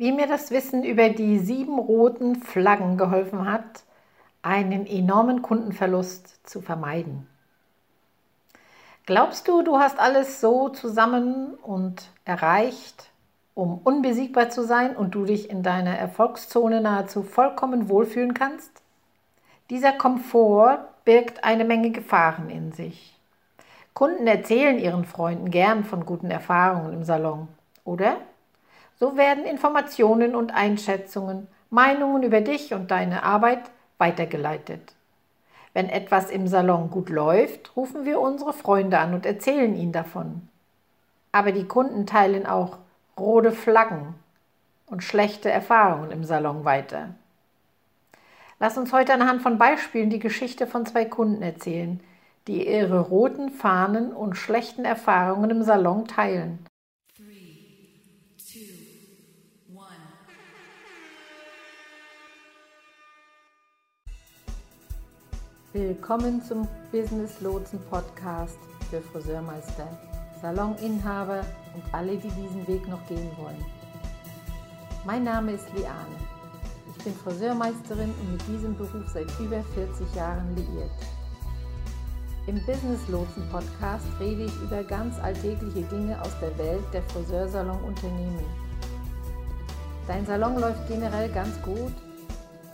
wie mir das Wissen über die sieben roten Flaggen geholfen hat, einen enormen Kundenverlust zu vermeiden. Glaubst du, du hast alles so zusammen und erreicht, um unbesiegbar zu sein und du dich in deiner Erfolgszone nahezu vollkommen wohlfühlen kannst? Dieser Komfort birgt eine Menge Gefahren in sich. Kunden erzählen ihren Freunden gern von guten Erfahrungen im Salon, oder? So werden Informationen und Einschätzungen, Meinungen über dich und deine Arbeit weitergeleitet. Wenn etwas im Salon gut läuft, rufen wir unsere Freunde an und erzählen ihnen davon. Aber die Kunden teilen auch rote Flaggen und schlechte Erfahrungen im Salon weiter. Lass uns heute anhand von Beispielen die Geschichte von zwei Kunden erzählen, die ihre roten Fahnen und schlechten Erfahrungen im Salon teilen. Willkommen zum Business Lotsen Podcast für Friseurmeister, Saloninhaber und alle, die diesen Weg noch gehen wollen. Mein Name ist Liane. Ich bin Friseurmeisterin und mit diesem Beruf seit über 40 Jahren liiert. Im Business Lotsen Podcast rede ich über ganz alltägliche Dinge aus der Welt der Friseursalon-Unternehmen. Dein Salon läuft generell ganz gut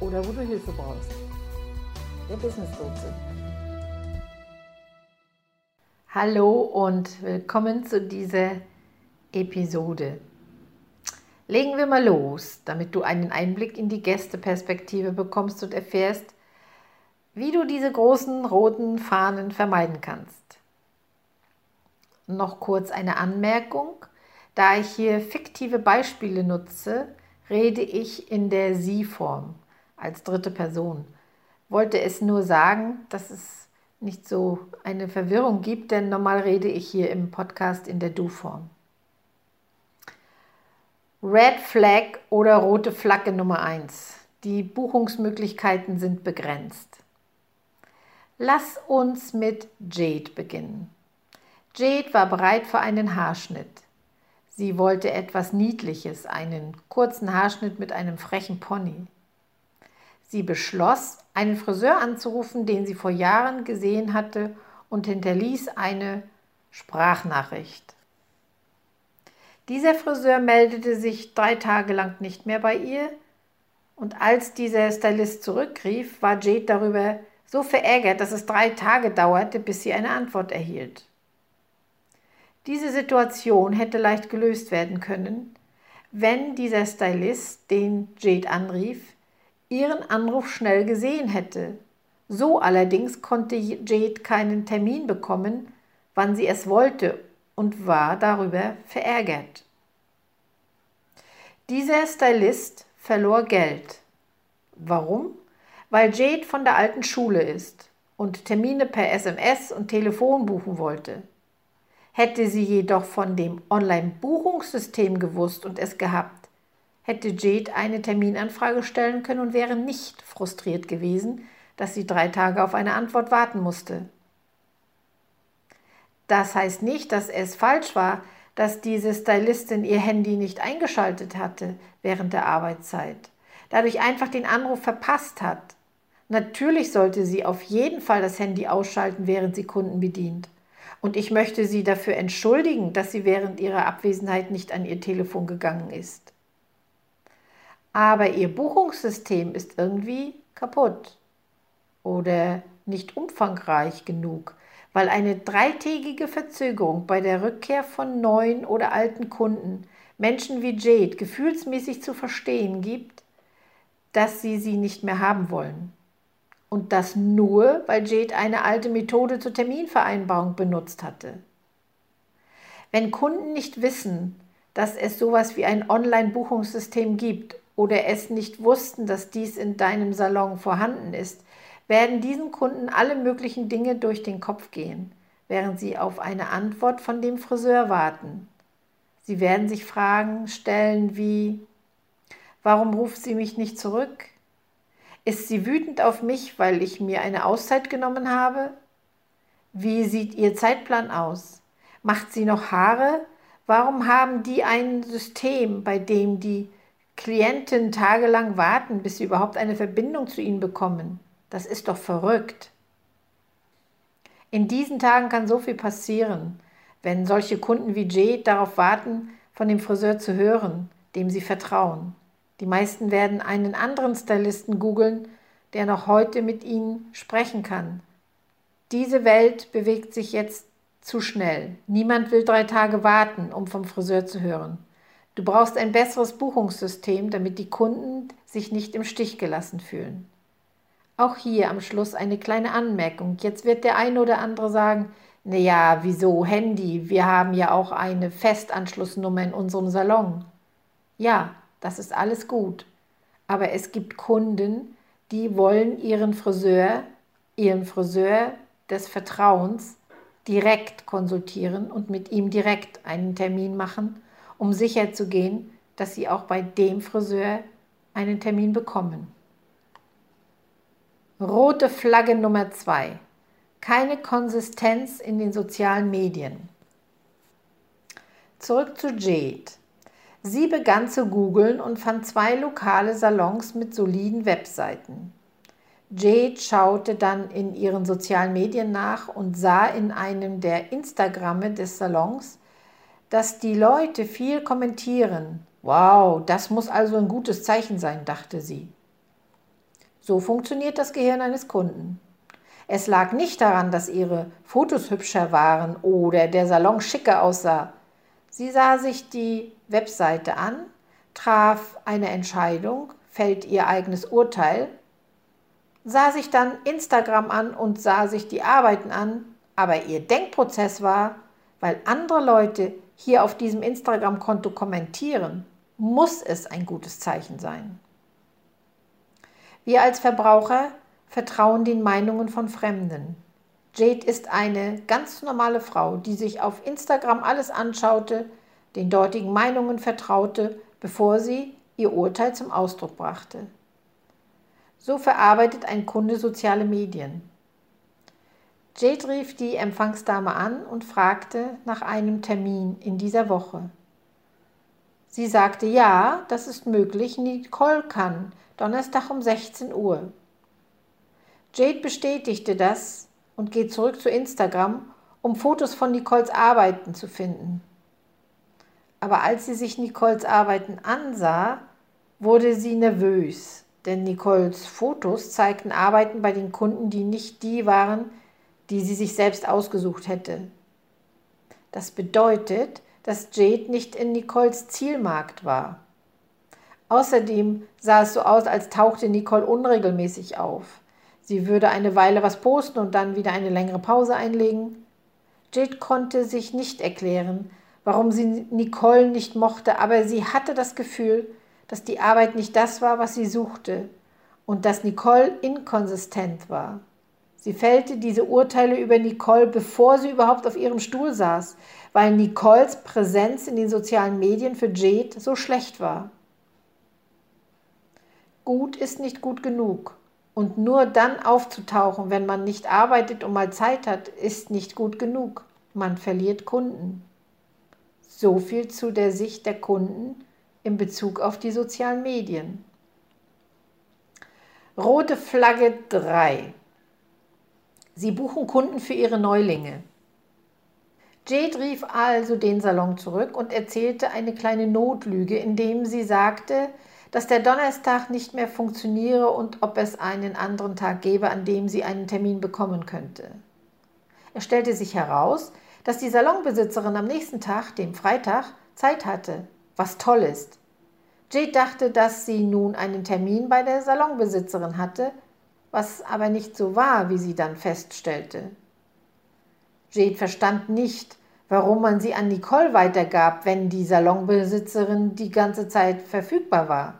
oder wo du Hilfe brauchst. Der Business Lotse. Hallo und willkommen zu dieser Episode. Legen wir mal los, damit du einen Einblick in die Gästeperspektive bekommst und erfährst, wie du diese großen roten Fahnen vermeiden kannst. Noch kurz eine Anmerkung. Da ich hier fiktive Beispiele nutze, rede ich in der Sie-Form als dritte Person. Wollte es nur sagen, dass es nicht so eine Verwirrung gibt, denn normal rede ich hier im Podcast in der Du-Form. Red Flag oder rote Flagge Nummer 1. Die Buchungsmöglichkeiten sind begrenzt. Lass uns mit Jade beginnen. Jade war bereit für einen Haarschnitt. Sie wollte etwas Niedliches, einen kurzen Haarschnitt mit einem frechen Pony. Sie beschloss, einen Friseur anzurufen, den sie vor Jahren gesehen hatte, und hinterließ eine Sprachnachricht. Dieser Friseur meldete sich drei Tage lang nicht mehr bei ihr, und als dieser Stylist zurückrief, war Jade darüber so verärgert, dass es drei Tage dauerte, bis sie eine Antwort erhielt. Diese Situation hätte leicht gelöst werden können, wenn dieser Stylist, den Jade anrief, ihren Anruf schnell gesehen hätte. So allerdings konnte Jade keinen Termin bekommen, wann sie es wollte und war darüber verärgert. Dieser Stylist verlor Geld. Warum? Weil Jade von der alten Schule ist und Termine per SMS und Telefon buchen wollte. Hätte sie jedoch von dem Online-Buchungssystem gewusst und es gehabt, hätte Jade eine Terminanfrage stellen können und wäre nicht frustriert gewesen, dass sie drei Tage auf eine Antwort warten musste. Das heißt nicht, dass es falsch war, dass diese Stylistin ihr Handy nicht eingeschaltet hatte während der Arbeitszeit, dadurch einfach den Anruf verpasst hat. Natürlich sollte sie auf jeden Fall das Handy ausschalten, während sie Kunden bedient. Und ich möchte sie dafür entschuldigen, dass sie während ihrer Abwesenheit nicht an ihr Telefon gegangen ist aber ihr Buchungssystem ist irgendwie kaputt oder nicht umfangreich genug, weil eine dreitägige Verzögerung bei der Rückkehr von neuen oder alten Kunden Menschen wie Jade gefühlsmäßig zu verstehen gibt, dass sie sie nicht mehr haben wollen. Und das nur, weil Jade eine alte Methode zur Terminvereinbarung benutzt hatte. Wenn Kunden nicht wissen, dass es sowas wie ein Online-Buchungssystem gibt oder es nicht wussten, dass dies in deinem Salon vorhanden ist, werden diesen Kunden alle möglichen Dinge durch den Kopf gehen, während sie auf eine Antwort von dem Friseur warten. Sie werden sich Fragen stellen wie, warum ruft sie mich nicht zurück? Ist sie wütend auf mich, weil ich mir eine Auszeit genommen habe? Wie sieht ihr Zeitplan aus? Macht sie noch Haare? Warum haben die ein System, bei dem die Klienten tagelang warten, bis sie überhaupt eine Verbindung zu ihnen bekommen? Das ist doch verrückt. In diesen Tagen kann so viel passieren, wenn solche Kunden wie Jade darauf warten, von dem Friseur zu hören, dem sie vertrauen. Die meisten werden einen anderen Stylisten googeln, der noch heute mit ihnen sprechen kann. Diese Welt bewegt sich jetzt zu schnell. Niemand will drei Tage warten, um vom Friseur zu hören. Du brauchst ein besseres Buchungssystem, damit die Kunden sich nicht im Stich gelassen fühlen. Auch hier am Schluss eine kleine Anmerkung. Jetzt wird der eine oder andere sagen, na ja, wieso Handy? Wir haben ja auch eine Festanschlussnummer in unserem Salon. Ja, das ist alles gut. Aber es gibt Kunden, die wollen ihren Friseur, ihren Friseur des Vertrauens direkt konsultieren und mit ihm direkt einen Termin machen, um sicherzugehen, dass sie auch bei dem Friseur einen Termin bekommen. Rote Flagge Nummer zwei: Keine Konsistenz in den sozialen Medien. Zurück zu Jade. Sie begann zu googeln und fand zwei lokale Salons mit soliden Webseiten. Jade schaute dann in ihren sozialen Medien nach und sah in einem der Instagramme des Salons, dass die Leute viel kommentieren. Wow, das muss also ein gutes Zeichen sein, dachte sie. So funktioniert das Gehirn eines Kunden. Es lag nicht daran, dass ihre Fotos hübscher waren oder der Salon schicker aussah. Sie sah sich die Webseite an, traf eine Entscheidung, fällt ihr eigenes Urteil sah sich dann Instagram an und sah sich die Arbeiten an, aber ihr Denkprozess war, weil andere Leute hier auf diesem Instagram-Konto kommentieren, muss es ein gutes Zeichen sein. Wir als Verbraucher vertrauen den Meinungen von Fremden. Jade ist eine ganz normale Frau, die sich auf Instagram alles anschaute, den dortigen Meinungen vertraute, bevor sie ihr Urteil zum Ausdruck brachte. So verarbeitet ein Kunde soziale Medien. Jade rief die Empfangsdame an und fragte nach einem Termin in dieser Woche. Sie sagte, ja, das ist möglich, Nicole kann, Donnerstag um 16 Uhr. Jade bestätigte das und geht zurück zu Instagram, um Fotos von Nicoles Arbeiten zu finden. Aber als sie sich Nicoles Arbeiten ansah, wurde sie nervös denn Nicoles Fotos zeigten Arbeiten bei den Kunden, die nicht die waren, die sie sich selbst ausgesucht hätte. Das bedeutet, dass Jade nicht in Nicoles Zielmarkt war. Außerdem sah es so aus, als tauchte Nicole unregelmäßig auf. Sie würde eine Weile was posten und dann wieder eine längere Pause einlegen. Jade konnte sich nicht erklären, warum sie Nicole nicht mochte, aber sie hatte das Gefühl, dass die Arbeit nicht das war, was sie suchte und dass Nicole inkonsistent war. Sie fällte diese Urteile über Nicole, bevor sie überhaupt auf ihrem Stuhl saß, weil Nicoles Präsenz in den sozialen Medien für Jade so schlecht war. Gut ist nicht gut genug. Und nur dann aufzutauchen, wenn man nicht arbeitet und mal Zeit hat, ist nicht gut genug. Man verliert Kunden. So viel zu der Sicht der Kunden in Bezug auf die sozialen Medien. Rote Flagge 3. Sie buchen Kunden für ihre Neulinge. Jade rief also den Salon zurück und erzählte eine kleine Notlüge, indem sie sagte, dass der Donnerstag nicht mehr funktioniere und ob es einen anderen Tag gäbe, an dem sie einen Termin bekommen könnte. Es stellte sich heraus, dass die Salonbesitzerin am nächsten Tag, dem Freitag, Zeit hatte was toll ist. Jade dachte, dass sie nun einen Termin bei der Salonbesitzerin hatte, was aber nicht so war, wie sie dann feststellte. Jade verstand nicht, warum man sie an Nicole weitergab, wenn die Salonbesitzerin die ganze Zeit verfügbar war.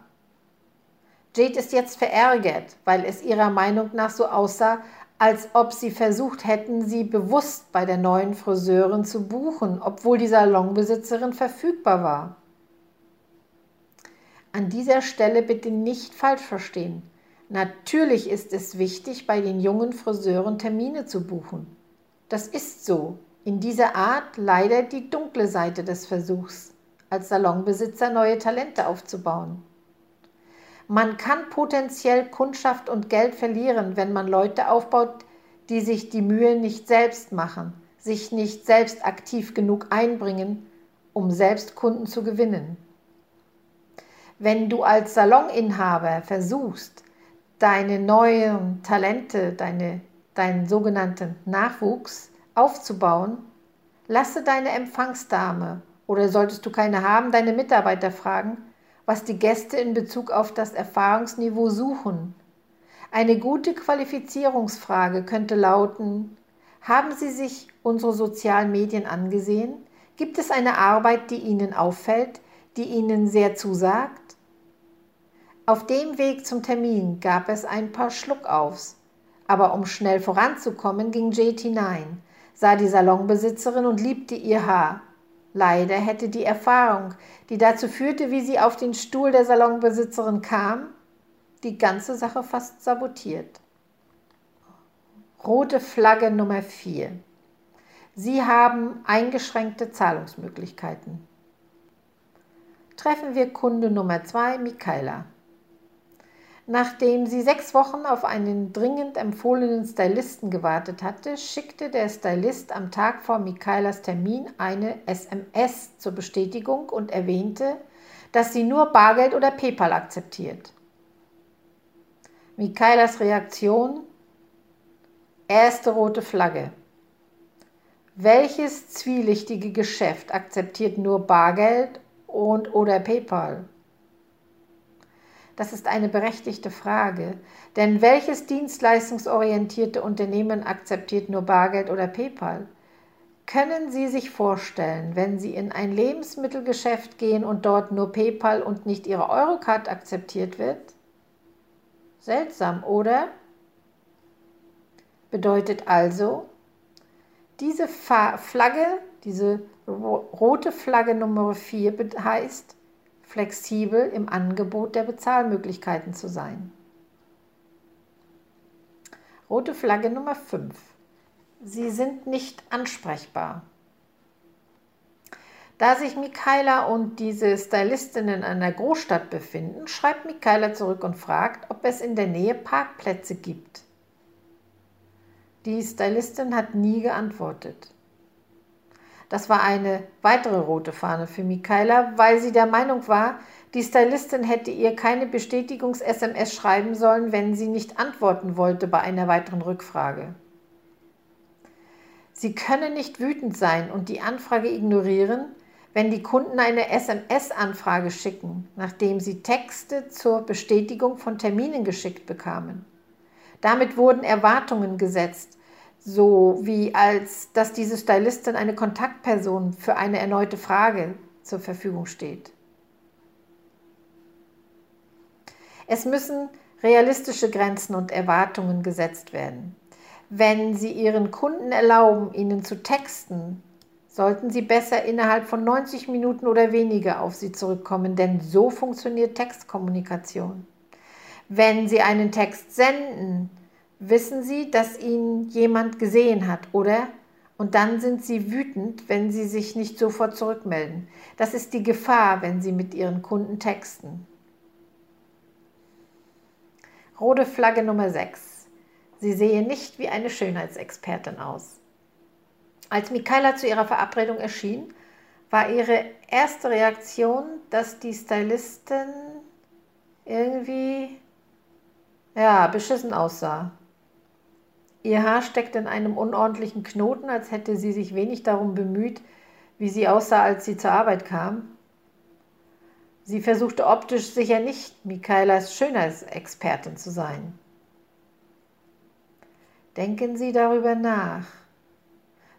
Jade ist jetzt verärgert, weil es ihrer Meinung nach so aussah, als ob sie versucht hätten, sie bewusst bei der neuen Friseurin zu buchen, obwohl die Salonbesitzerin verfügbar war. An dieser Stelle bitte nicht falsch verstehen. Natürlich ist es wichtig, bei den jungen Friseuren Termine zu buchen. Das ist so. In dieser Art leider die dunkle Seite des Versuchs, als Salonbesitzer neue Talente aufzubauen. Man kann potenziell Kundschaft und Geld verlieren, wenn man Leute aufbaut, die sich die Mühe nicht selbst machen, sich nicht selbst aktiv genug einbringen, um selbst Kunden zu gewinnen. Wenn du als Saloninhaber versuchst, deine neuen Talente, deine, deinen sogenannten Nachwuchs aufzubauen, lasse deine Empfangsdame oder solltest du keine haben, deine Mitarbeiter fragen, was die Gäste in Bezug auf das Erfahrungsniveau suchen. Eine gute Qualifizierungsfrage könnte lauten, haben Sie sich unsere sozialen Medien angesehen? Gibt es eine Arbeit, die Ihnen auffällt, die Ihnen sehr zusagt? Auf dem Weg zum Termin gab es ein paar Schluckaufs, aber um schnell voranzukommen, ging Jade hinein, sah die Salonbesitzerin und liebte ihr Haar, Leider hätte die Erfahrung, die dazu führte, wie sie auf den Stuhl der Salonbesitzerin kam, die ganze Sache fast sabotiert. Rote Flagge Nummer 4. Sie haben eingeschränkte Zahlungsmöglichkeiten. Treffen wir Kunde Nummer 2, Michaela. Nachdem sie sechs Wochen auf einen dringend empfohlenen Stylisten gewartet hatte, schickte der Stylist am Tag vor Michaelas Termin eine SMS zur Bestätigung und erwähnte, dass sie nur Bargeld oder PayPal akzeptiert. Michaelas Reaktion Erste rote Flagge. Welches zwielichtige Geschäft akzeptiert nur Bargeld und oder PayPal? Das ist eine berechtigte Frage. Denn welches dienstleistungsorientierte Unternehmen akzeptiert nur Bargeld oder PayPal? Können Sie sich vorstellen, wenn Sie in ein Lebensmittelgeschäft gehen und dort nur PayPal und nicht Ihre Eurocard akzeptiert wird? Seltsam, oder? Bedeutet also, diese Flagge, diese rote Flagge Nummer 4 heißt, flexibel im Angebot der Bezahlmöglichkeiten zu sein. Rote Flagge Nummer 5. Sie sind nicht ansprechbar. Da sich Michaela und diese Stylistin in einer Großstadt befinden, schreibt Michaela zurück und fragt, ob es in der Nähe Parkplätze gibt. Die Stylistin hat nie geantwortet. Das war eine weitere rote Fahne für Michaela, weil sie der Meinung war, die Stylistin hätte ihr keine Bestätigungs-SMS schreiben sollen, wenn sie nicht antworten wollte bei einer weiteren Rückfrage. Sie können nicht wütend sein und die Anfrage ignorieren, wenn die Kunden eine SMS-Anfrage schicken, nachdem sie Texte zur Bestätigung von Terminen geschickt bekamen. Damit wurden Erwartungen gesetzt, so wie als dass diese Stylistin eine Kontaktperson für eine erneute Frage zur Verfügung steht. Es müssen realistische Grenzen und Erwartungen gesetzt werden. Wenn Sie Ihren Kunden erlauben, Ihnen zu texten, sollten Sie besser innerhalb von 90 Minuten oder weniger auf Sie zurückkommen, denn so funktioniert Textkommunikation. Wenn Sie einen Text senden, wissen Sie, dass ihn jemand gesehen hat, oder? Und dann sind Sie wütend, wenn Sie sich nicht sofort zurückmelden. Das ist die Gefahr, wenn Sie mit Ihren Kunden texten. Rote Flagge Nummer 6. Sie sehe nicht wie eine Schönheitsexpertin aus. Als Michaela zu ihrer Verabredung erschien, war ihre erste Reaktion, dass die Stylistin irgendwie ja, beschissen aussah. Ihr Haar steckte in einem unordentlichen Knoten, als hätte sie sich wenig darum bemüht, wie sie aussah, als sie zur Arbeit kam. Sie versuchte optisch sicher nicht Michaelas Schönheitsexpertin zu sein. Denken Sie darüber nach.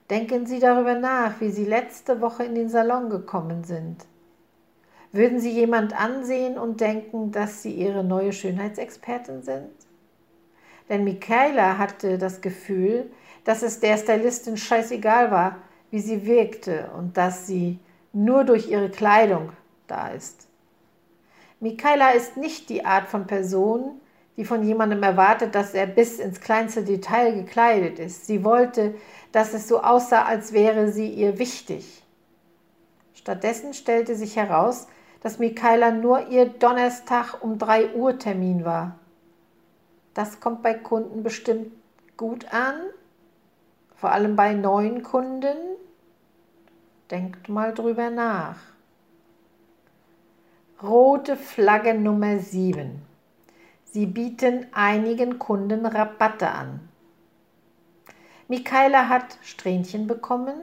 Denken Sie darüber nach, wie Sie letzte Woche in den Salon gekommen sind. Würden Sie jemand ansehen und denken, dass Sie Ihre neue Schönheitsexpertin sind? Denn Michaela hatte das Gefühl, dass es der Stylistin scheißegal war, wie sie wirkte und dass sie nur durch ihre Kleidung da ist. Michaela ist nicht die Art von Person, die von jemandem erwartet, dass er bis ins kleinste Detail gekleidet ist. Sie wollte, dass es so aussah, als wäre sie ihr wichtig. Stattdessen stellte sich heraus, dass Michaela nur ihr Donnerstag um 3 Uhr Termin war. Das kommt bei Kunden bestimmt gut an, vor allem bei neuen Kunden. Denkt mal drüber nach. Rote Flagge Nummer 7. Sie bieten einigen Kunden Rabatte an. Michaela hat Strähnchen bekommen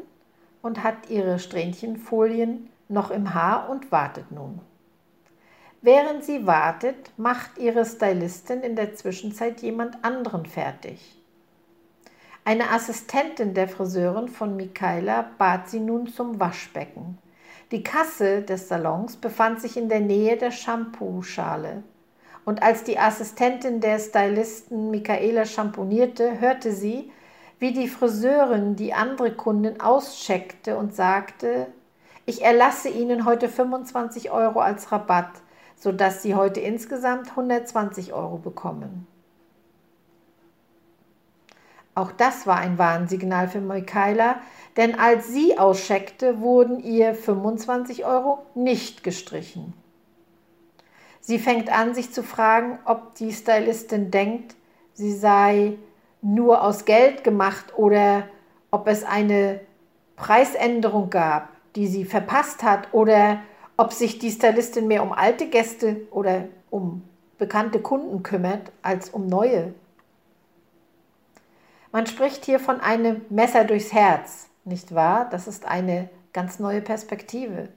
und hat ihre Strähnchenfolien noch im Haar und wartet nun. Während sie wartet, macht ihre Stylistin in der Zwischenzeit jemand anderen fertig. Eine Assistentin der Friseurin von Michaela bat sie nun zum Waschbecken. Die Kasse des Salons befand sich in der Nähe der Shampoo-Schale. Und als die Assistentin der Stylisten Michaela schamponierte, hörte sie, wie die Friseurin die andere Kundin auscheckte und sagte, ich erlasse Ihnen heute 25 Euro als Rabatt, sodass Sie heute insgesamt 120 Euro bekommen. Auch das war ein Warnsignal für Michaela, denn als sie auscheckte, wurden ihr 25 Euro nicht gestrichen. Sie fängt an, sich zu fragen, ob die Stylistin denkt, sie sei nur aus Geld gemacht oder ob es eine Preisänderung gab, die sie verpasst hat oder ob sich die Stylistin mehr um alte Gäste oder um bekannte Kunden kümmert als um neue. Man spricht hier von einem Messer durchs Herz, nicht wahr? Das ist eine ganz neue Perspektive.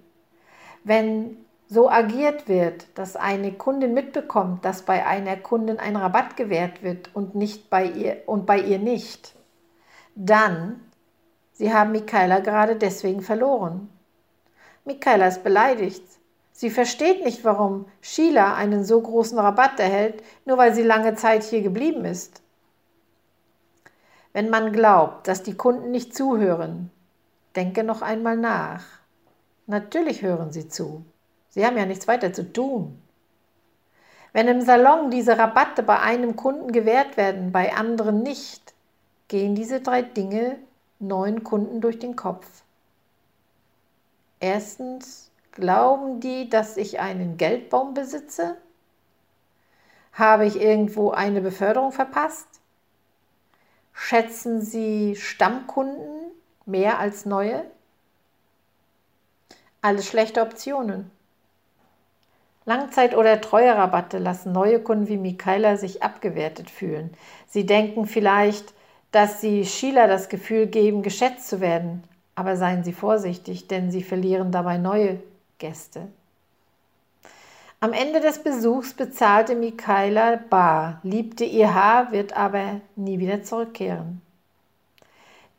Wenn so agiert wird, dass eine Kundin mitbekommt, dass bei einer Kundin ein Rabatt gewährt wird und nicht bei ihr und bei ihr nicht, dann Sie haben Michaela gerade deswegen verloren. Michaela ist beleidigt. Sie versteht nicht, warum Sheila einen so großen Rabatt erhält, nur weil sie lange Zeit hier geblieben ist. Wenn man glaubt, dass die Kunden nicht zuhören, denke noch einmal nach. Natürlich hören sie zu. Sie haben ja nichts weiter zu tun. Wenn im Salon diese Rabatte bei einem Kunden gewährt werden, bei anderen nicht, gehen diese drei Dinge neuen Kunden durch den Kopf. Erstens, glauben die, dass ich einen Geldbaum besitze? Habe ich irgendwo eine Beförderung verpasst? Schätzen Sie Stammkunden mehr als neue? Alles schlechte Optionen. Langzeit- oder Treuerabatte lassen neue Kunden wie Michaela sich abgewertet fühlen. Sie denken vielleicht, dass sie Sheila das Gefühl geben, geschätzt zu werden. Aber seien Sie vorsichtig, denn Sie verlieren dabei neue Gäste. Am Ende des Besuchs bezahlte Michaela bar, liebte ihr Haar, wird aber nie wieder zurückkehren.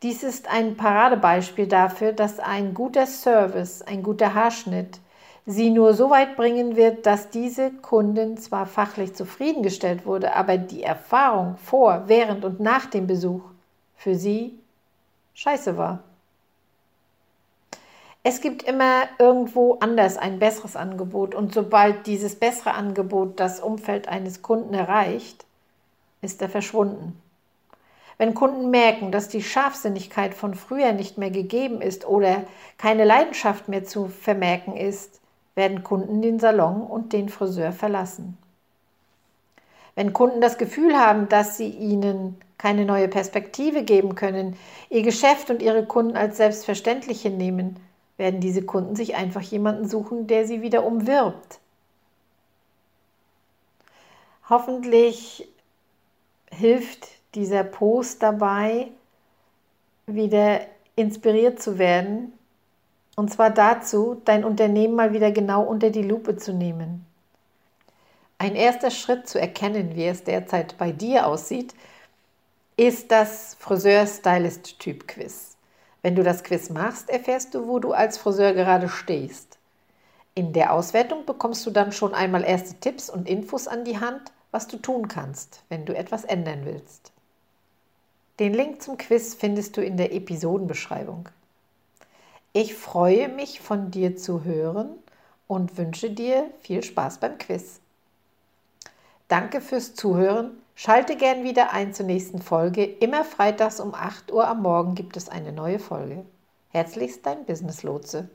Dies ist ein Paradebeispiel dafür, dass ein guter Service, ein guter Haarschnitt sie nur so weit bringen wird, dass diese Kundin zwar fachlich zufriedengestellt wurde, aber die Erfahrung vor, während und nach dem Besuch für sie scheiße war. Es gibt immer irgendwo anders ein besseres Angebot und sobald dieses bessere Angebot das Umfeld eines Kunden erreicht, ist er verschwunden. Wenn Kunden merken, dass die Scharfsinnigkeit von früher nicht mehr gegeben ist oder keine Leidenschaft mehr zu vermerken ist, werden Kunden den Salon und den Friseur verlassen. Wenn Kunden das Gefühl haben, dass sie ihnen keine neue Perspektive geben können, ihr Geschäft und ihre Kunden als selbstverständlich hinnehmen, werden diese Kunden sich einfach jemanden suchen, der sie wieder umwirbt. Hoffentlich hilft dieser Post dabei, wieder inspiriert zu werden und zwar dazu, dein Unternehmen mal wieder genau unter die Lupe zu nehmen. Ein erster Schritt zu erkennen, wie es derzeit bei dir aussieht, ist das Friseur-Stylist-Typ-Quiz. Wenn du das Quiz machst, erfährst du, wo du als Friseur gerade stehst. In der Auswertung bekommst du dann schon einmal erste Tipps und Infos an die Hand, was du tun kannst, wenn du etwas ändern willst. Den Link zum Quiz findest du in der Episodenbeschreibung. Ich freue mich von dir zu hören und wünsche dir viel Spaß beim Quiz. Danke fürs Zuhören. Schalte gern wieder ein zur nächsten Folge. Immer freitags um 8 Uhr am Morgen gibt es eine neue Folge. Herzlichst dein Business Lotse.